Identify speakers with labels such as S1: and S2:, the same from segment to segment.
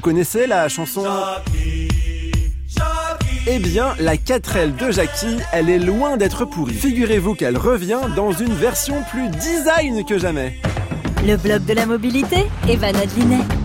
S1: connaissez la chanson eh bien, la 4L de Jackie, elle est loin d'être pourrie. Figurez-vous qu'elle revient dans une version plus design que jamais.
S2: Le blog de la mobilité, Evan Adlinet.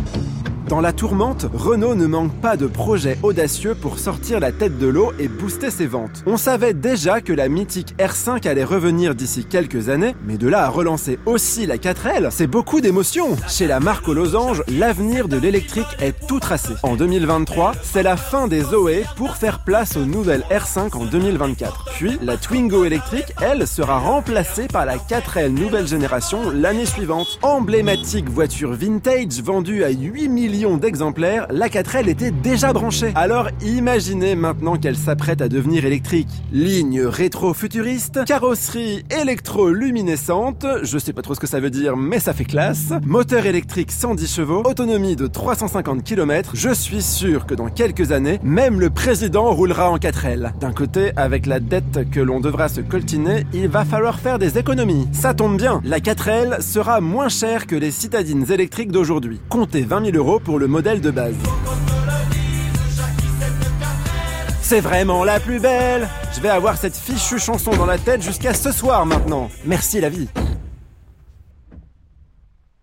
S1: Dans la tourmente, Renault ne manque pas de projets audacieux pour sortir la tête de l'eau et booster ses ventes. On savait déjà que la mythique R5 allait revenir d'ici quelques années, mais de là à relancer aussi la 4L, c'est beaucoup d'émotions. Chez la marque aux losanges, l'avenir de l'électrique est tout tracé. En 2023, c'est la fin des Zoé pour faire place aux nouvelles R5 en 2024. Puis, la Twingo électrique, elle, sera remplacée par la 4L nouvelle génération l'année suivante. Emblématique voiture vintage vendue à 8 millions d'exemplaires, la 4L était déjà branchée. Alors imaginez maintenant qu'elle s'apprête à devenir électrique. Ligne rétro-futuriste, carrosserie électro-luminescente, je sais pas trop ce que ça veut dire mais ça fait classe, moteur électrique 110 chevaux, autonomie de 350 km, je suis sûr que dans quelques années, même le président roulera en 4L. D'un côté, avec la dette que l'on devra se coltiner, il va falloir faire des économies. Ça tombe bien, la 4L sera moins chère que les citadines électriques d'aujourd'hui. Comptez 20 000 euros pour le modèle de base. C'est vraiment la plus belle Je vais avoir cette fichue chanson dans la tête jusqu'à ce soir maintenant. Merci la vie